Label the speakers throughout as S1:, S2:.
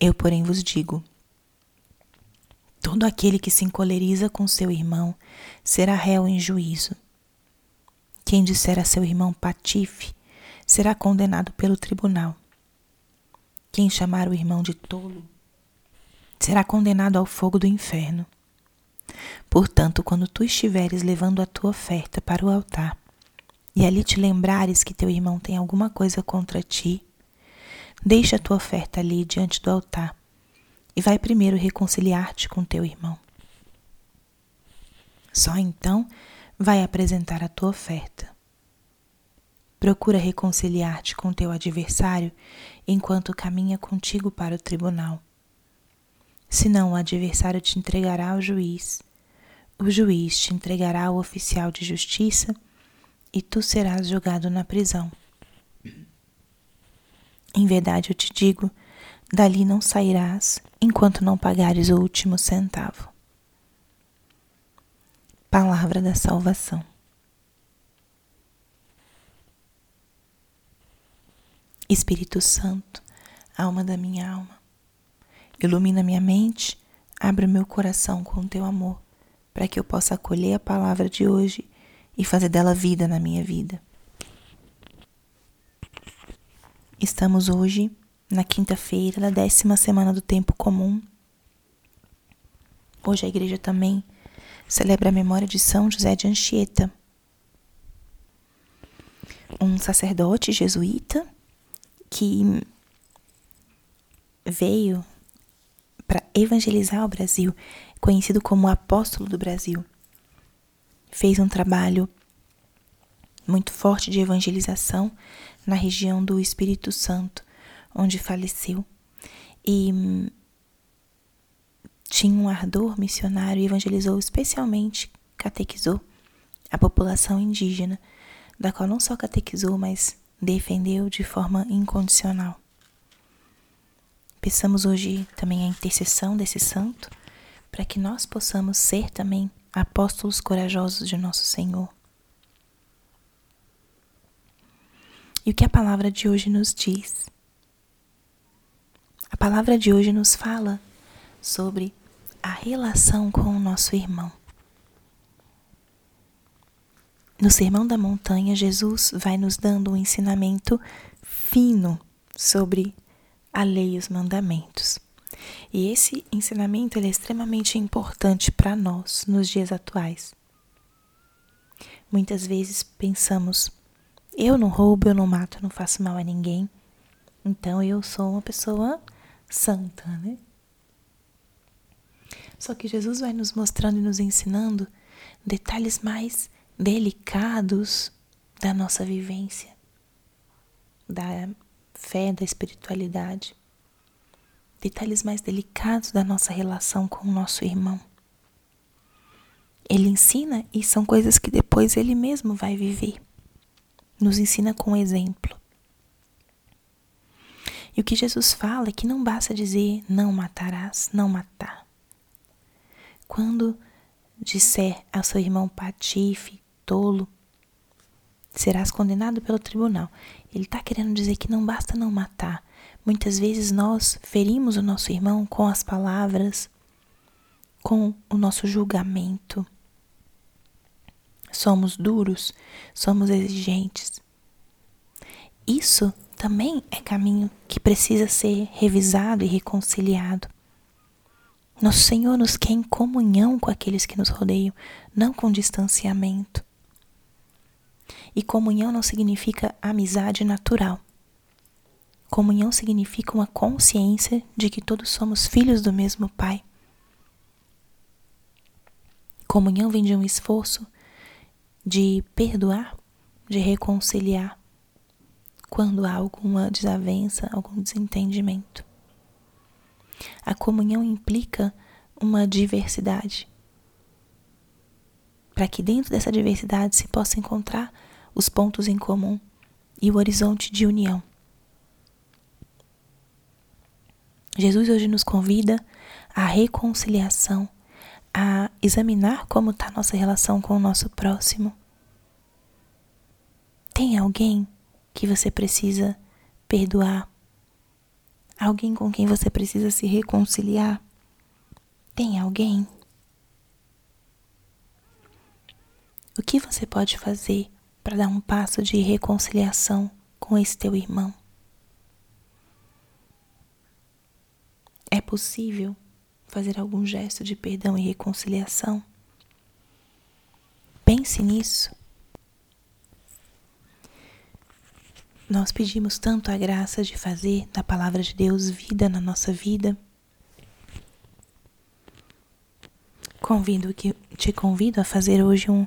S1: Eu, porém, vos digo: todo aquele que se encoleriza com seu irmão será réu em juízo. Quem disser a seu irmão patife será condenado pelo tribunal. Quem chamar o irmão de tolo será condenado ao fogo do inferno. Portanto, quando tu estiveres levando a tua oferta para o altar, e ali te lembrares que teu irmão tem alguma coisa contra ti, Deixa a tua oferta ali diante do altar e vai primeiro reconciliar-te com teu irmão. Só então vai apresentar a tua oferta. Procura reconciliar-te com teu adversário enquanto caminha contigo para o tribunal. Senão o adversário te entregará ao juiz, o juiz te entregará ao oficial de justiça e tu serás jogado na prisão. Em verdade eu te digo: dali não sairás enquanto não pagares o último centavo. Palavra da Salvação. Espírito Santo, alma da minha alma, ilumina minha mente, abre meu coração com teu amor, para que eu possa acolher a palavra de hoje e fazer dela vida na minha vida. Estamos hoje na quinta-feira da décima semana do tempo comum. Hoje a igreja também celebra a memória de São José de Anchieta, um sacerdote jesuíta que veio para evangelizar o Brasil, conhecido como apóstolo do Brasil. Fez um trabalho muito forte de evangelização na região do Espírito Santo, onde faleceu. E hum, tinha um ardor missionário e evangelizou especialmente, catequizou a população indígena, da qual não só catequizou, mas defendeu de forma incondicional. Peçamos hoje também a intercessão desse santo, para que nós possamos ser também apóstolos corajosos de nosso Senhor E o que a palavra de hoje nos diz? A palavra de hoje nos fala sobre a relação com o nosso irmão. No Sermão da Montanha, Jesus vai nos dando um ensinamento fino sobre a lei e os mandamentos. E esse ensinamento é extremamente importante para nós nos dias atuais. Muitas vezes pensamos, eu não roubo, eu não mato, eu não faço mal a ninguém. Então eu sou uma pessoa santa, né? Só que Jesus vai nos mostrando e nos ensinando detalhes mais delicados da nossa vivência, da fé, da espiritualidade, detalhes mais delicados da nossa relação com o nosso irmão. Ele ensina e são coisas que depois ele mesmo vai viver nos ensina com exemplo. E o que Jesus fala é que não basta dizer não matarás, não matar. Quando disser ao seu irmão patife, tolo, serás condenado pelo tribunal. Ele está querendo dizer que não basta não matar. Muitas vezes nós ferimos o nosso irmão com as palavras, com o nosso julgamento somos duros, somos exigentes. Isso também é caminho que precisa ser revisado e reconciliado. Nosso Senhor nos quer em comunhão com aqueles que nos rodeiam, não com distanciamento. E comunhão não significa amizade natural. Comunhão significa uma consciência de que todos somos filhos do mesmo Pai. Comunhão vem de um esforço de perdoar, de reconciliar quando há alguma desavença, algum desentendimento. A comunhão implica uma diversidade. Para que dentro dessa diversidade se possa encontrar os pontos em comum e o horizonte de união. Jesus hoje nos convida à reconciliação, a examinar como está nossa relação com o nosso próximo. Tem alguém que você precisa perdoar? Alguém com quem você precisa se reconciliar? Tem alguém? O que você pode fazer para dar um passo de reconciliação com esse teu irmão? É possível fazer algum gesto de perdão e reconciliação? Pense nisso. Nós pedimos tanto a graça de fazer da palavra de Deus vida na nossa vida. Convido que te convido a fazer hoje um,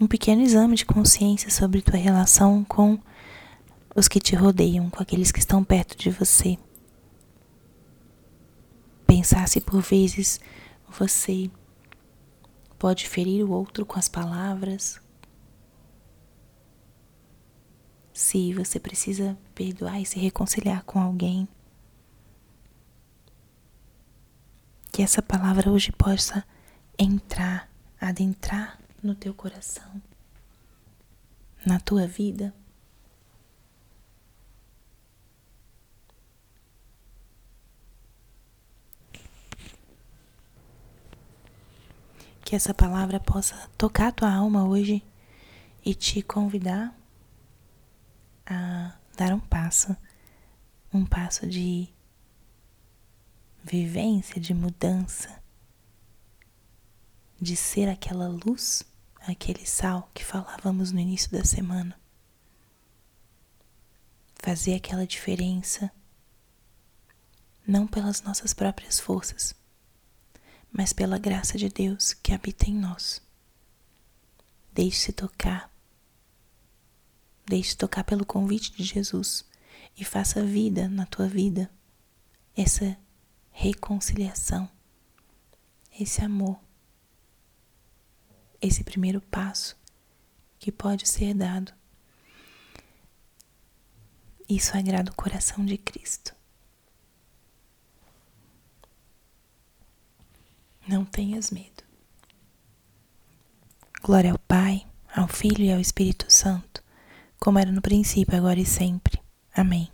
S1: um pequeno exame de consciência sobre tua relação com os que te rodeiam, com aqueles que estão perto de você. Pensar se por vezes você pode ferir o outro com as palavras, se você precisa perdoar e se reconciliar com alguém. Que essa palavra hoje possa entrar, adentrar no teu coração, na tua vida. Que essa palavra possa tocar tua alma hoje e te convidar a dar um passo, um passo de vivência, de mudança, de ser aquela luz, aquele sal que falávamos no início da semana. Fazer aquela diferença, não pelas nossas próprias forças, mas pela graça de Deus que habita em nós. Deixe-se tocar Deixe tocar pelo convite de Jesus e faça vida na tua vida essa reconciliação, esse amor, esse primeiro passo que pode ser dado. Isso agrada o coração de Cristo. Não tenhas medo. Glória ao Pai, ao Filho e ao Espírito Santo como era no princípio, agora e sempre. Amém.